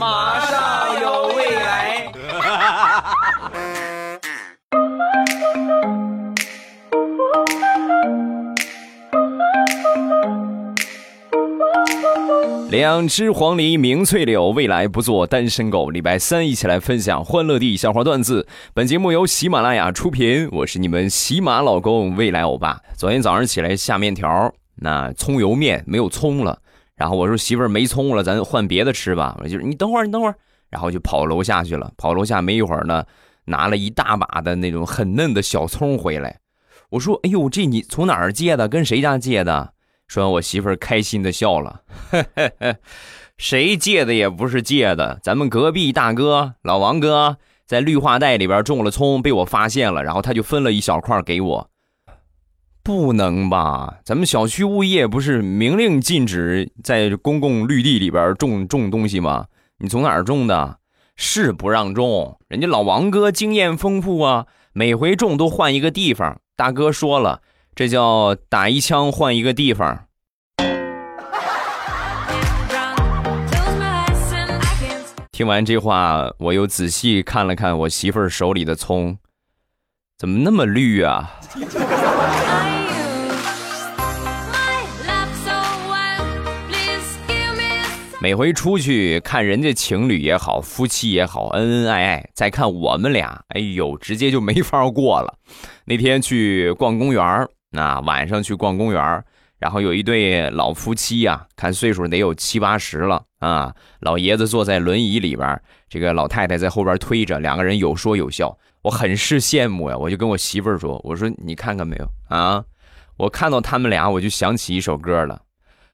马上有未来。两只黄鹂鸣翠柳，未来不做单身狗。礼拜三一起来分享欢乐地笑话段子。本节目由喜马拉雅出品，我是你们喜马老公未来欧巴。昨天早上起来下面条，那葱油面没有葱了，然后我说媳妇儿没葱了，咱换别的吃吧。我就是你等会儿，你等会儿，然后就跑楼下去了。跑楼下没一会儿呢，拿了一大把的那种很嫩的小葱回来。我说：“哎呦，这你从哪儿借的？跟谁家借的？”说完，我媳妇儿开心的笑了，谁借的也不是借的，咱们隔壁大哥老王哥在绿化带里边种了葱，被我发现了，然后他就分了一小块给我。不能吧？咱们小区物业不是明令禁止在公共绿地里边种种东西吗？你从哪儿种的？是不让种，人家老王哥经验丰富啊，每回种都换一个地方。大哥说了。这叫打一枪换一个地方。听完这话，我又仔细看了看我媳妇儿手里的葱，怎么那么绿啊？每回出去看人家情侣也好，夫妻也好，恩恩爱爱，再看我们俩，哎呦，直接就没法过了。那天去逛公园那晚上去逛公园然后有一对老夫妻呀，看岁数得有七八十了啊。老爷子坐在轮椅里边，这个老太太在后边推着，两个人有说有笑，我很是羡慕呀。我就跟我媳妇儿说：“我说你看看没有啊？我看到他们俩，我就想起一首歌了。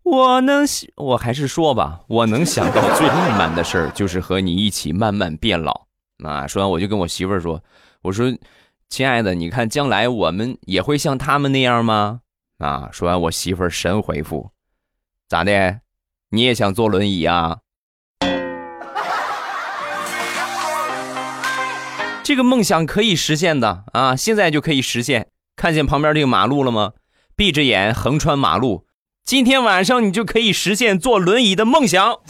我能，我还是说吧，我能想到最浪漫的事儿，就是和你一起慢慢变老。”啊，说完我就跟我媳妇儿说：“我说。”亲爱的，你看将来我们也会像他们那样吗？啊！说完，我媳妇儿神回复：“咋的？你也想坐轮椅啊？”这个梦想可以实现的啊！现在就可以实现。看见旁边这个马路了吗？闭着眼横穿马路，今天晚上你就可以实现坐轮椅的梦想。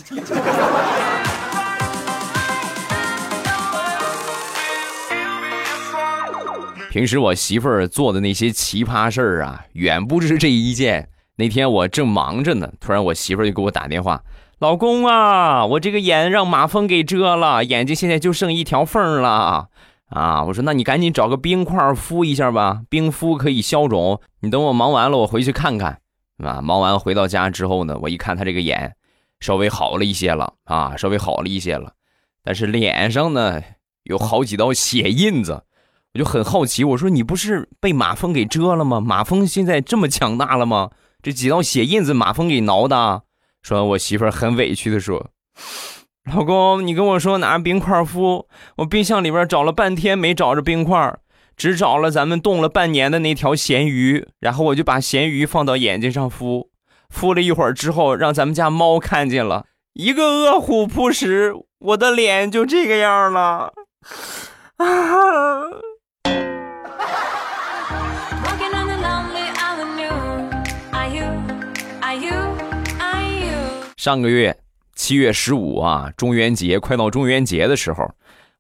平时我媳妇儿做的那些奇葩事儿啊，远不止这一件。那天我正忙着呢，突然我媳妇儿就给我打电话：“老公啊，我这个眼让马蜂给蛰了，眼睛现在就剩一条缝了。”啊，我说：“那你赶紧找个冰块敷一下吧，冰敷可以消肿。你等我忙完了，我回去看看。”啊，忙完回到家之后呢，我一看他这个眼稍微好了一些了啊，稍微好了一些了，但是脸上呢有好几道血印子。我就很好奇，我说你不是被马蜂给蛰了吗？马蜂现在这么强大了吗？这几道血印子，马蜂给挠的。说，我媳妇儿很委屈的说：“老公，你跟我说拿冰块敷，我冰箱里边找了半天没找着冰块，只找了咱们冻了半年的那条咸鱼，然后我就把咸鱼放到眼睛上敷，敷了一会儿之后，让咱们家猫看见了，一个饿虎扑食，我的脸就这个样了。”啊！上个月七月十五啊，中元节快到中元节的时候，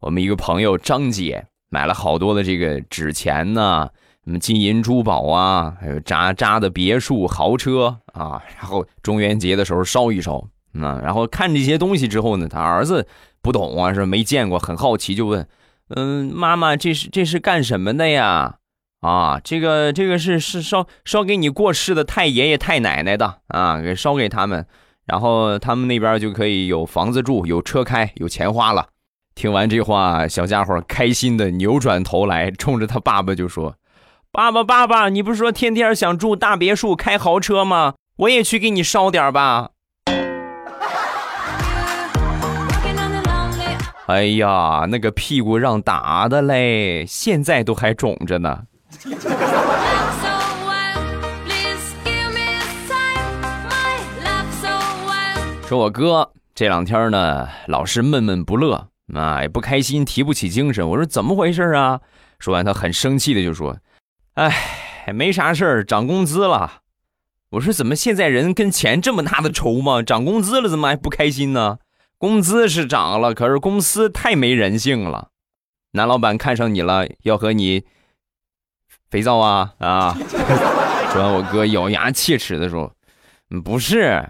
我们一个朋友张姐买了好多的这个纸钱呢，什么金银珠宝啊，还有扎扎的别墅豪车啊，然后中元节的时候烧一烧啊，然后看这些东西之后呢，他儿子不懂啊，是没见过，很好奇就问，嗯，妈妈，这是这是干什么的呀？啊，这个这个是是烧烧给你过世的太爷爷太奶奶的啊，给烧给他们。然后他们那边就可以有房子住，有车开，有钱花了。听完这话，小家伙开心的扭转头来，冲着他爸爸就说：“爸爸，爸爸，你不是说天天想住大别墅、开豪车吗？我也去给你烧点吧。”哎呀，那个屁股让打的嘞，现在都还肿着呢。说我哥这两天呢，老是闷闷不乐啊，也不开心，提不起精神。我说怎么回事啊？说完，他很生气的就说：“哎，没啥事儿，涨工资了。”我说怎么现在人跟钱这么大的仇吗？涨工资了怎么还不开心呢？工资是涨了，可是公司太没人性了。男老板看上你了，要和你肥皂啊啊！说完，我哥咬牙切齿的说：“不是，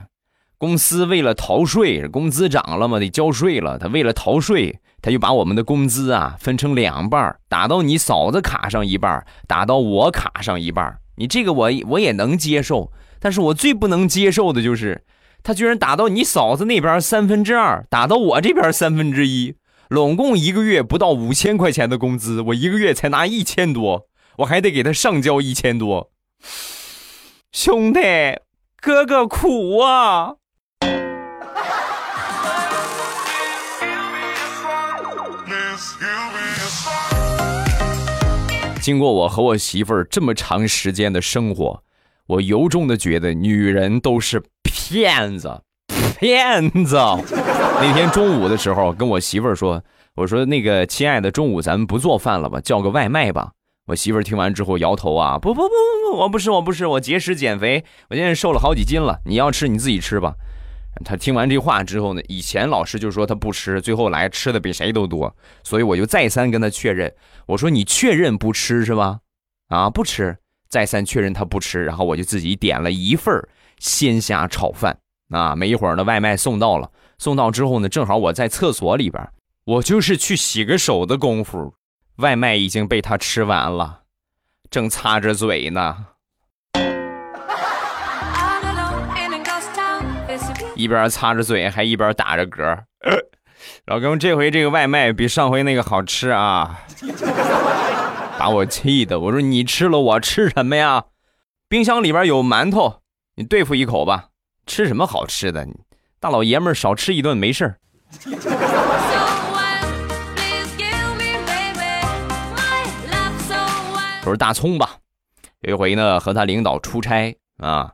公司为了逃税，工资涨了嘛，得交税了。他为了逃税，他就把我们的工资啊分成两半，打到你嫂子卡上一半，打到我卡上一半。你这个我我也能接受，但是我最不能接受的就是。”他居然打到你嫂子那边三分之二，打到我这边三分之一，拢共一个月不到五千块钱的工资，我一个月才拿一千多，我还得给他上交一千多。兄弟，哥哥苦啊！经过我和我媳妇儿这么长时间的生活，我由衷的觉得女人都是。骗子，骗子！那天中午的时候，跟我媳妇儿说：“我说那个亲爱的，中午咱们不做饭了吧，叫个外卖吧。”我媳妇儿听完之后摇头啊：“不不不不不，我不是我不是我节食减肥，我现在瘦了好几斤了。你要吃你自己吃吧。”他听完这话之后呢，以前老师就说他不吃，最后来吃的比谁都多，所以我就再三跟他确认，我说：“你确认不吃是吧？”啊，不吃，再三确认他不吃，然后我就自己点了一份。鲜虾炒饭啊！没一会儿呢，外卖送到了。送到之后呢，正好我在厕所里边，我就是去洗个手的功夫，外卖已经被他吃完了，正擦着嘴呢，一边擦着嘴还一边打着嗝。老公，这回这个外卖比上回那个好吃啊！把我气的，我说你吃了我吃什么呀？冰箱里边有馒头。你对付一口吧，吃什么好吃的？大老爷们儿少吃一顿没事儿。说是大葱吧，有一回呢和他领导出差啊，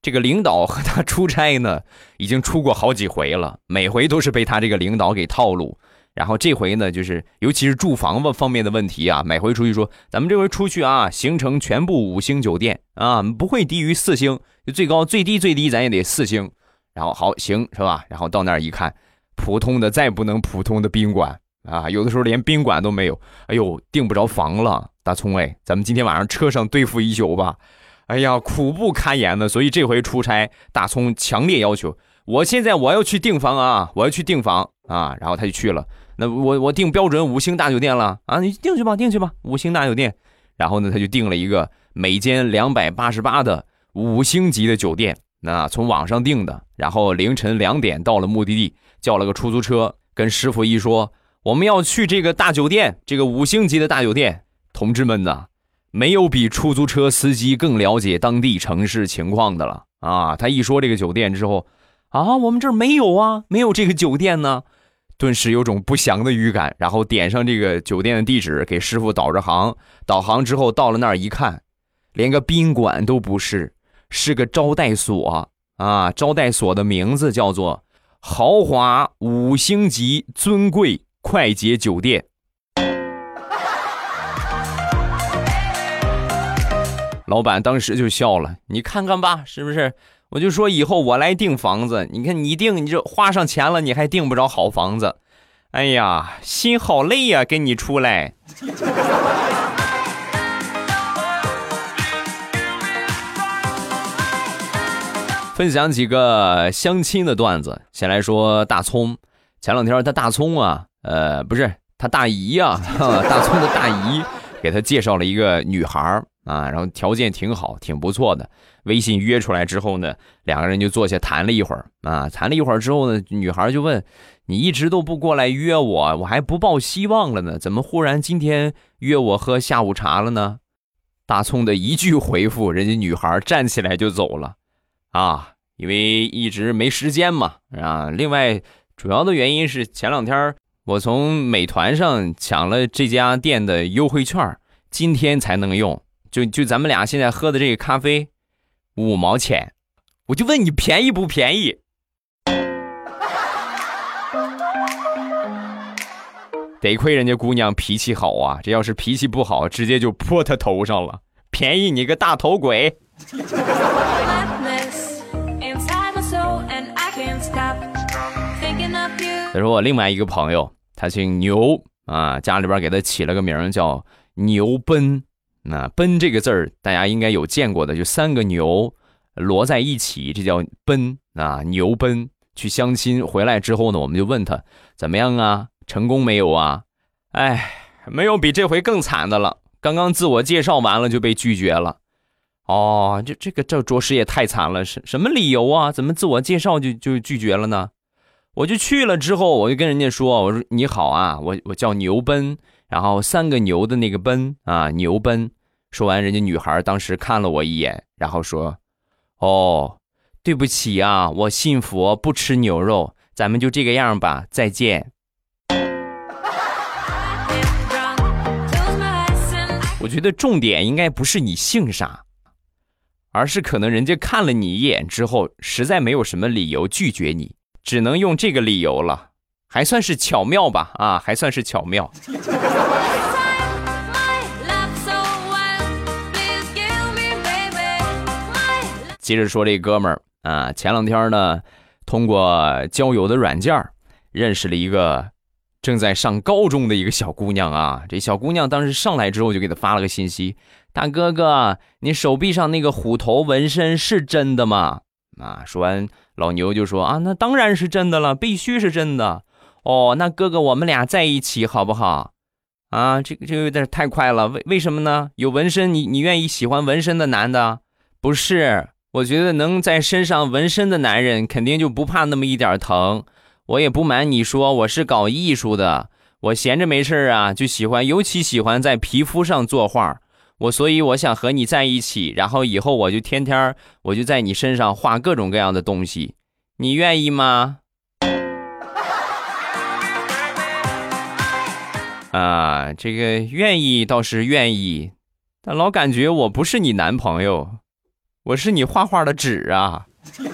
这个领导和他出差呢已经出过好几回了，每回都是被他这个领导给套路。然后这回呢，就是尤其是住房子方面的问题啊，每回出去说，咱们这回出去啊，行程全部五星酒店啊，不会低于四星，最高最低最低咱也得四星。然后好行是吧？然后到那儿一看，普通的再不能普通的宾馆啊，有的时候连宾馆都没有。哎呦，订不着房了，大葱哎，咱们今天晚上车上对付一宿吧。哎呀，苦不堪言的，所以这回出差，大葱强烈要求，我现在我要去订房啊，我要去订房啊，然后他就去了。那我我订标准五星大酒店了啊！你订去吧，订去吧，五星大酒店。然后呢，他就订了一个每间两百八十八的五星级的酒店，那从网上订的。然后凌晨两点到了目的地，叫了个出租车，跟师傅一说，我们要去这个大酒店，这个五星级的大酒店。同志们呐，没有比出租车司机更了解当地城市情况的了啊！他一说这个酒店之后，啊，我们这儿没有啊，没有这个酒店呢。顿时有种不祥的预感，然后点上这个酒店的地址，给师傅导着航。导航之后到了那儿一看，连个宾馆都不是，是个招待所啊！招待所的名字叫做“豪华五星级尊贵快捷酒店”。老板当时就笑了：“你看看吧，是不是？”我就说以后我来订房子，你看你订你这花上钱了，你还订不着好房子，哎呀，心好累呀，跟你出来。分享几个相亲的段子，先来说大葱。前两天他大葱啊，呃，不是他大姨呀，大葱的大姨给他介绍了一个女孩啊，然后条件挺好，挺不错的。微信约出来之后呢，两个人就坐下谈了一会儿啊，谈了一会儿之后呢，女孩就问：“你一直都不过来约我，我还不抱希望了呢，怎么忽然今天约我喝下午茶了呢？”大葱的一句回复，人家女孩站起来就走了啊，因为一直没时间嘛啊。另外，主要的原因是前两天我从美团上抢了这家店的优惠券，今天才能用。就就咱们俩现在喝的这个咖啡。五毛钱，我就问你便宜不便宜？得亏人家姑娘脾气好啊，这要是脾气不好，直接就泼她头上了。便宜你个大头鬼！再说我另外一个朋友，他姓牛啊，家里边给他起了个名叫牛奔。那奔这个字儿，大家应该有见过的，就三个牛摞在一起，这叫奔啊。牛奔去相亲回来之后呢，我们就问他怎么样啊，成功没有啊？哎，没有比这回更惨的了。刚刚自我介绍完了就被拒绝了。哦，这这个这着实也太惨了，什什么理由啊？怎么自我介绍就就拒绝了呢？我就去了之后，我就跟人家说：“我说你好啊，我我叫牛奔，然后三个牛的那个奔啊，牛奔。”说完，人家女孩当时看了我一眼，然后说：“哦，对不起啊，我信佛不吃牛肉，咱们就这个样吧，再见。”我觉得重点应该不是你姓啥，而是可能人家看了你一眼之后，实在没有什么理由拒绝你，只能用这个理由了，还算是巧妙吧？啊，还算是巧妙。接着说这哥们儿啊，前两天呢，通过交友的软件认识了一个正在上高中的一个小姑娘啊。这小姑娘当时上来之后就给他发了个信息：“大哥哥，你手臂上那个虎头纹身是真的吗？”啊，说完老牛就说：“啊，那当然是真的了，必须是真的。哦，那哥哥我们俩在一起好不好？啊，这个这个有点太快了，为为什么呢？有纹身，你你愿意喜欢纹身的男的？不是。”我觉得能在身上纹身的男人肯定就不怕那么一点疼。我也不瞒你说，我是搞艺术的，我闲着没事啊，就喜欢，尤其喜欢在皮肤上作画。我所以我想和你在一起，然后以后我就天天我就在你身上画各种各样的东西，你愿意吗？啊，这个愿意倒是愿意，但老感觉我不是你男朋友。我是你画画的纸啊！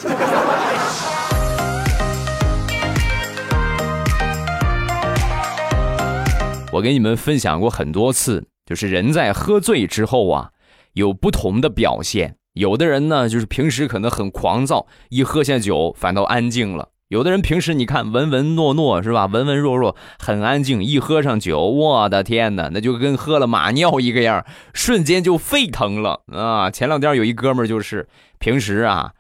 我给你们分享过很多次，就是人在喝醉之后啊，有不同的表现。有的人呢，就是平时可能很狂躁，一喝下酒反倒安静了。有的人平时你看文文诺诺是吧，文文弱弱很安静，一喝上酒，我的天哪，那就跟喝了马尿一个样，瞬间就沸腾了啊！前两天有一哥们儿就是平时啊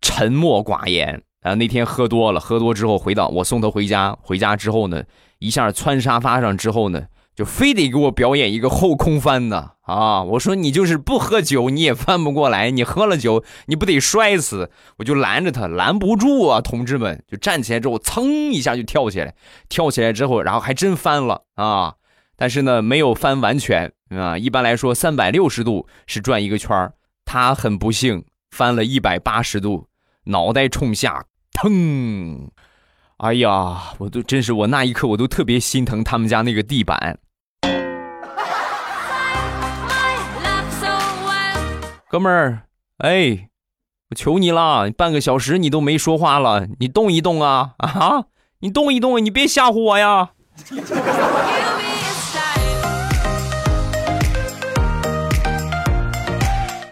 沉默寡言啊，那天喝多了，喝多之后回到我送他回家，回家之后呢，一下窜沙发上之后呢。就非得给我表演一个后空翻呢啊！我说你就是不喝酒你也翻不过来，你喝了酒你不得摔死？我就拦着他，拦不住啊！同志们就站起来之后，噌一下就跳起来，跳起来之后，然后还真翻了啊！但是呢，没有翻完全啊。一般来说，三百六十度是转一个圈他很不幸翻了一百八十度，脑袋冲下，腾！哎呀，我都真是我那一刻我都特别心疼他们家那个地板。哥们儿，哎，我求你了，半个小时你都没说话了，你动一动啊啊！你动一动，你别吓唬我呀！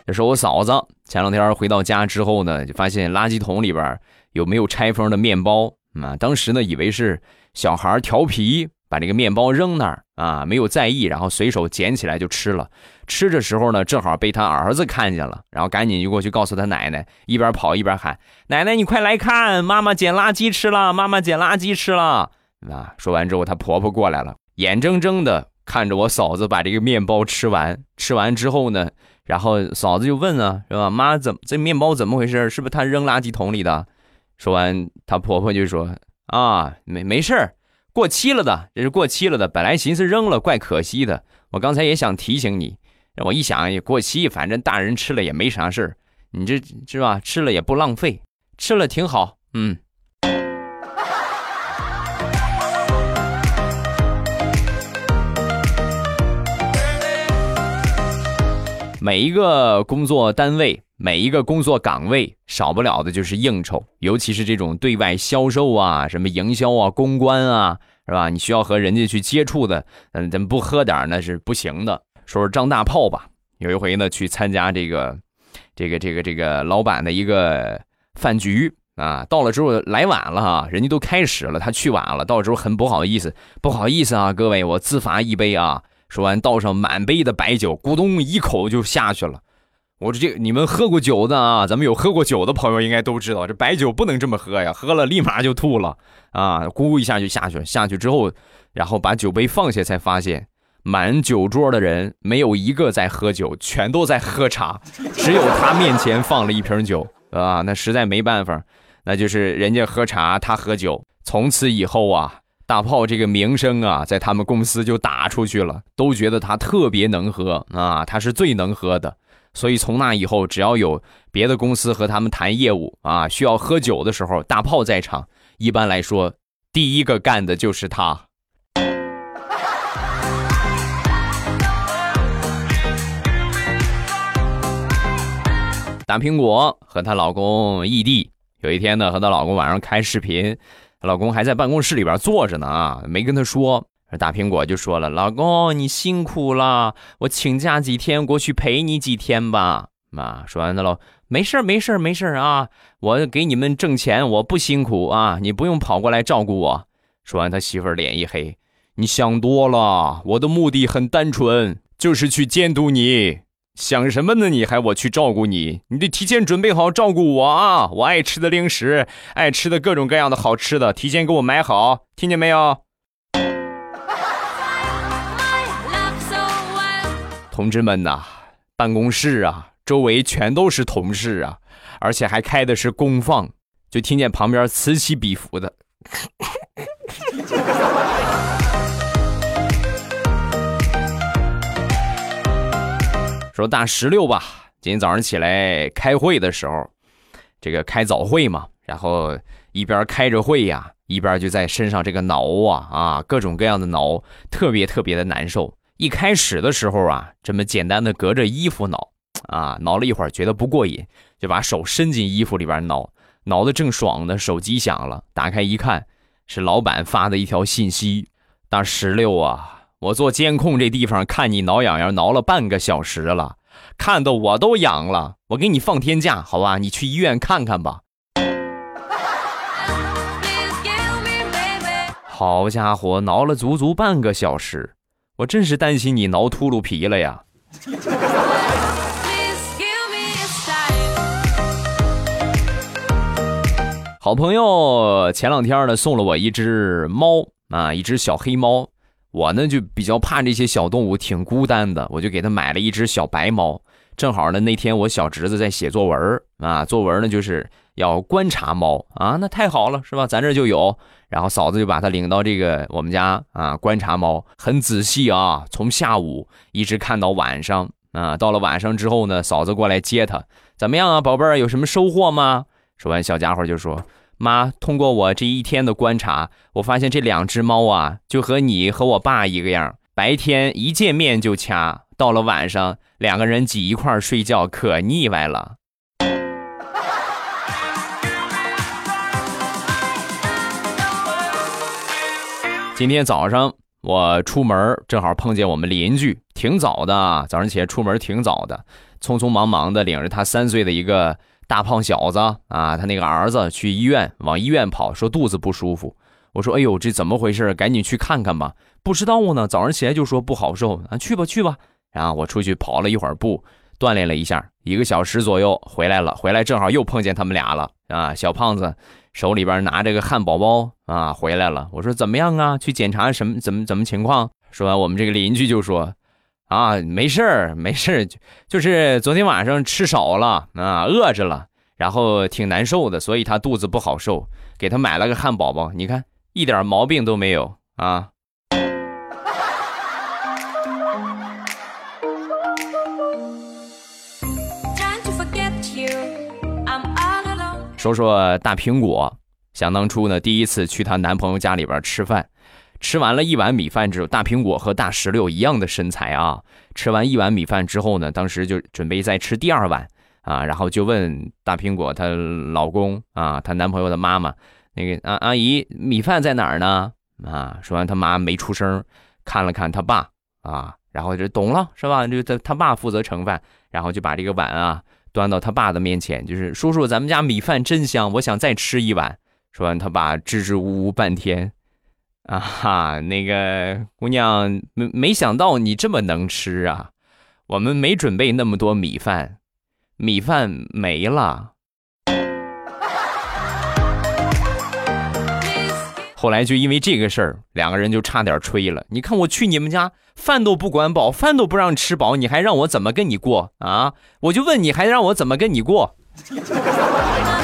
这是我嫂子，前两天回到家之后呢，就发现垃圾桶里边有没有拆封的面包啊？当时呢，以为是小孩调皮。把这个面包扔那儿啊，没有在意，然后随手捡起来就吃了。吃的时候呢，正好被他儿子看见了，然后赶紧就过去告诉他奶奶，一边跑一边喊：“奶奶，你快来看，妈妈捡垃圾吃了，妈妈捡垃圾吃了。”啊，说完之后，她婆婆过来了，眼睁睁的看着我嫂子把这个面包吃完。吃完之后呢，然后嫂子就问啊，是吧？妈，怎么这面包怎么回事？是不是她扔垃圾桶里的？说完，她婆婆就说：“啊，没没事儿。”过期了的，这是过期了的。本来寻思扔了，怪可惜的。我刚才也想提醒你，我一想也过期，反正大人吃了也没啥事儿。你这是吧？吃了也不浪费，吃了挺好。嗯。每一个工作单位，每一个工作岗位，少不了的就是应酬，尤其是这种对外销售啊，什么营销啊、公关啊，是吧？你需要和人家去接触的，嗯，咱不喝点那是不行的。说说张大炮吧，有一回呢去参加这个，这个，这个，这个老板的一个饭局啊，到了之后来晚了哈，人家都开始了，他去晚了，到时候很不好意思，不好意思啊，各位，我自罚一杯啊。说完倒上满杯的白酒，咕咚一口就下去了。我说这你们喝过酒的啊，咱们有喝过酒的朋友应该都知道，这白酒不能这么喝呀，喝了立马就吐了啊，咕一下就下去了。下去之后，然后把酒杯放下，才发现满酒桌的人没有一个在喝酒，全都在喝茶，只有他面前放了一瓶酒啊，那实在没办法。那就是人家喝茶，他喝酒。从此以后啊，大炮这个名声啊，在他们公司就打出去了，都觉得他特别能喝啊，他是最能喝的。所以从那以后，只要有别的公司和他们谈业务啊，需要喝酒的时候，大炮在场，一般来说，第一个干的就是他。大苹果和她老公异地。有一天呢，和她老公晚上开视频，她老公还在办公室里边坐着呢啊，没跟她说。大苹果就说了：“老公，你辛苦了，我请假几天过去陪你几天吧。”啊，说完了喽，没事没事没事啊，我给你们挣钱，我不辛苦啊，你不用跑过来照顾我。说完，他媳妇儿脸一黑：“你想多了，我的目的很单纯，就是去监督你。”想什么呢？你还我去照顾你？你得提前准备好照顾我啊！我爱吃的零食，爱吃的各种各样的好吃的，提前给我买好，听见没有？同志们呐，办公室啊，周围全都是同事啊，而且还开的是公放，就听见旁边此起彼伏的。说大石榴吧，今天早上起来开会的时候，这个开早会嘛，然后一边开着会呀，一边就在身上这个挠啊啊，各种各样的挠，特别特别的难受。一开始的时候啊，这么简单的隔着衣服挠啊，挠了一会儿觉得不过瘾，就把手伸进衣服里边挠，挠的正爽呢，手机响了，打开一看，是老板发的一条信息：大石榴啊。我做监控这地方看你挠痒痒挠了半个小时了，看的我都痒了。我给你放天假，好吧？你去医院看看吧。好家伙，挠了足足半个小时，我真是担心你挠秃噜皮了呀。好朋友前两天呢送了我一只猫啊，一只小黑猫。我呢就比较怕这些小动物，挺孤单的，我就给他买了一只小白猫。正好呢，那天我小侄子在写作文啊，作文呢就是要观察猫啊，那太好了，是吧？咱这就有。然后嫂子就把他领到这个我们家啊，观察猫，很仔细啊，从下午一直看到晚上啊。到了晚上之后呢，嫂子过来接他，怎么样啊，宝贝儿，有什么收获吗？说完，小家伙就说。妈，通过我这一天的观察，我发现这两只猫啊，就和你和我爸一个样，白天一见面就掐，到了晚上两个人挤一块睡觉，可腻歪了。今天早上我出门，正好碰见我们邻居，挺早的，早上起来出门挺早的，匆匆忙忙的领着他三岁的一个。大胖小子啊，他那个儿子去医院，往医院跑，说肚子不舒服。我说：“哎呦，这怎么回事？赶紧去看看吧。”不知道呢，早上起来就说不好受啊，去吧去吧。然后我出去跑了一会儿步，锻炼了一下，一个小时左右回来了。回来正好又碰见他们俩了啊！小胖子手里边拿着个汉堡包啊，回来了。我说：“怎么样啊？去检查什么？怎么怎么情况？”说完，我们这个邻居就说。啊，没事儿，没事儿，就是昨天晚上吃少了啊，饿着了，然后挺难受的，所以他肚子不好受，给他买了个汉堡包，你看一点毛病都没有啊。说说大苹果，想当初呢，第一次去她男朋友家里边吃饭。吃完了一碗米饭之后，大苹果和大石榴一样的身材啊。吃完一碗米饭之后呢，当时就准备再吃第二碗啊，然后就问大苹果她老公啊，她男朋友的妈妈，那个啊阿姨，米饭在哪儿呢？啊，说完他妈没出声，看了看他爸啊，然后就懂了是吧？就他他爸负责盛饭，然后就把这个碗啊端到他爸的面前，就是叔叔，咱们家米饭真香，我想再吃一碗。说完，他爸支支吾吾半天，啊哈，那个姑娘没没想到你这么能吃啊，我们没准备那么多米饭，米饭没了。后来就因为这个事儿，两个人就差点吹了。你看我去你们家，饭都不管饱，饭都不让吃饱，你还让我怎么跟你过啊？我就问你，还让我怎么跟你过？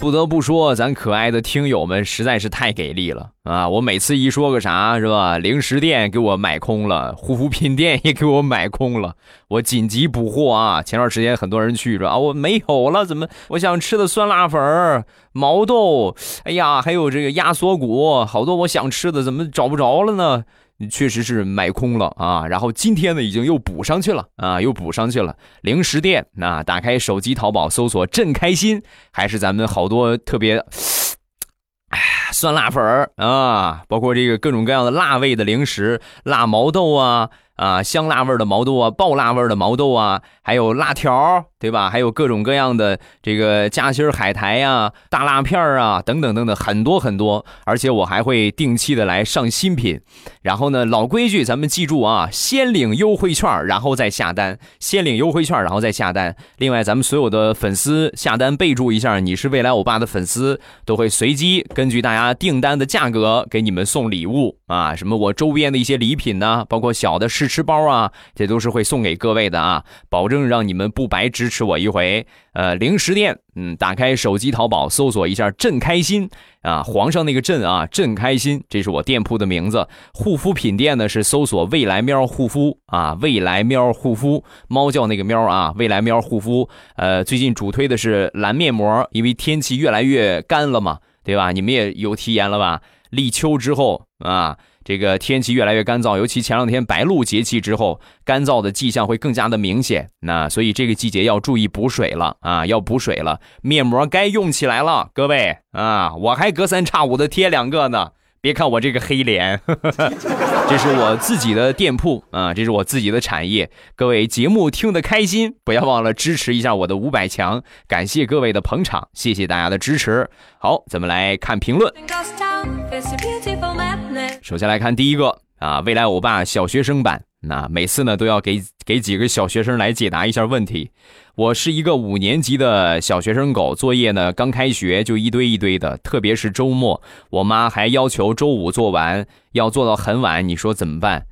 不得不说，咱可爱的听友们实在是太给力了啊！我每次一说个啥，是吧？零食店给我买空了，护肤品店也给我买空了，我紧急补货啊！前段时间很多人去说啊，我没有了，怎么？我想吃的酸辣粉、毛豆，哎呀，还有这个鸭锁骨，好多我想吃的，怎么找不着了呢？确实是买空了啊，然后今天呢，已经又补上去了啊，又补上去了。零食店，那打开手机淘宝搜索“朕开心”，还是咱们好多特别，哎，酸辣粉儿啊，包括这个各种各样的辣味的零食，辣毛豆啊。啊，香辣味的毛豆啊，爆辣味的毛豆啊，还有辣条，对吧？还有各种各样的这个夹心海苔呀、大辣片啊，等等等等，很多很多。而且我还会定期的来上新品。然后呢，老规矩，咱们记住啊，先领优惠券，然后再下单。先领优惠券，然后再下单。另外，咱们所有的粉丝下单备注一下，你是未来欧巴的粉丝，都会随机根据大家订单的价格给你们送礼物啊，什么我周边的一些礼品呢，包括小的试。吃包啊，这都是会送给各位的啊，保证让你们不白支持我一回。呃，零食店，嗯，打开手机淘宝搜索一下“朕开心”啊，皇上那个“朕”啊，“朕开心”，这是我店铺的名字。护肤品店呢是搜索“未来喵护肤”啊，“未来喵护肤”，猫叫那个喵啊，“未来喵护肤”。呃，最近主推的是蓝面膜，因为天气越来越干了嘛，对吧？你们也有体验了吧？立秋之后啊。这个天气越来越干燥，尤其前两天白露节气之后，干燥的迹象会更加的明显。那所以这个季节要注意补水了啊，要补水了，面膜该用起来了，各位啊，我还隔三差五的贴两个呢。别看我这个黑脸，这是我自己的店铺啊，这是我自己的产业。各位节目听得开心，不要忘了支持一下我的五百强，感谢各位的捧场，谢谢大家的支持。好，咱们来看评论。首先来看第一个啊，未来欧巴小学生版。那每次呢都要给给几个小学生来解答一下问题。我是一个五年级的小学生狗，作业呢刚开学就一堆一堆的，特别是周末，我妈还要求周五做完，要做到很晚。你说怎么办？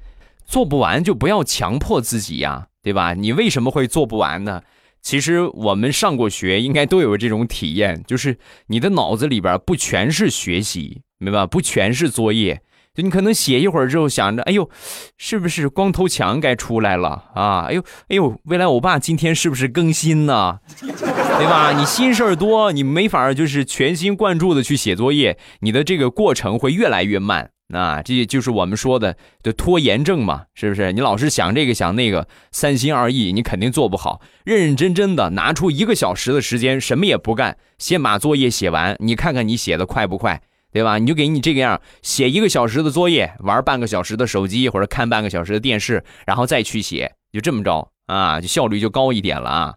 做不完就不要强迫自己呀，对吧？你为什么会做不完呢？其实我们上过学，应该都有这种体验，就是你的脑子里边不全是学习，明白吧？不全是作业。你可能写一会儿之后想着，哎呦，是不是光头强该出来了啊？哎呦，哎呦，未来欧巴今天是不是更新呢？对吧？你心事儿多，你没法就是全心贯注的去写作业，你的这个过程会越来越慢。那这就是我们说的的拖延症嘛，是不是？你老是想这个想那个，三心二意，你肯定做不好。认认真真的拿出一个小时的时间，什么也不干，先把作业写完，你看看你写的快不快？对吧？你就给你这个样，写一个小时的作业，玩半个小时的手机，或者看半个小时的电视，然后再去写，就这么着啊，就效率就高一点了啊。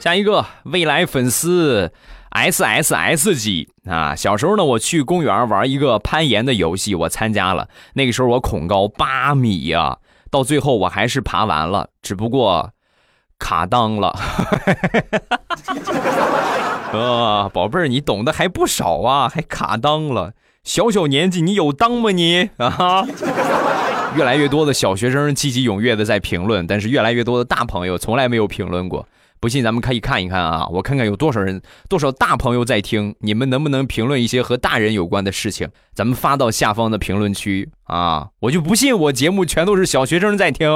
下一个未来粉丝 S S S 级啊，小时候呢，我去公园玩一个攀岩的游戏，我参加了。那个时候我恐高八米呀，到最后我还是爬完了，只不过。卡裆了，啊，宝贝儿，你懂得还不少啊，还卡裆了，小小年纪你有裆吗你啊？越来越多的小学生积极踊跃的在评论，但是越来越多的大朋友从来没有评论过。不信，咱们可以看一看啊！我看看有多少人、多少大朋友在听，你们能不能评论一些和大人有关的事情？咱们发到下方的评论区啊！我就不信我节目全都是小学生在听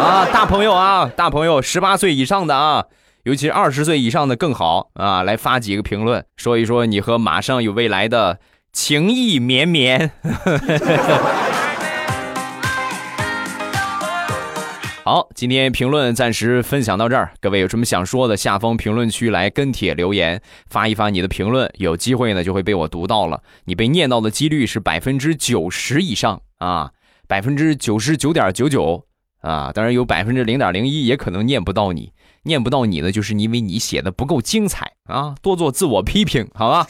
啊！大朋友啊，大朋友，十八岁以上的啊，尤其二十岁以上的更好啊！来发几个评论，说一说你和马上有未来的情意绵绵。好，今天评论暂时分享到这儿。各位有什么想说的，下方评论区来跟帖留言，发一发你的评论，有机会呢就会被我读到了。你被念到的几率是百分之九十以上啊，百分之九十九点九九啊，当然有百分之零点零一也可能念不到你。念不到你呢，就是因为你写的不够精彩啊！多做自我批评，好吧？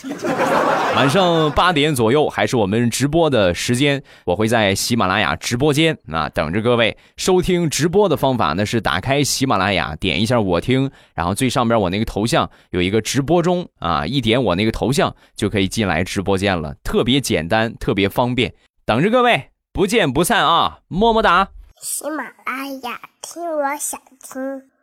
晚上八点左右还是我们直播的时间，我会在喜马拉雅直播间啊等着各位。收听直播的方法呢是打开喜马拉雅，点一下我听，然后最上边我那个头像有一个直播中啊，一点我那个头像就可以进来直播间了，特别简单，特别方便。等着各位，不见不散啊！么么哒。喜马拉雅听，我想听。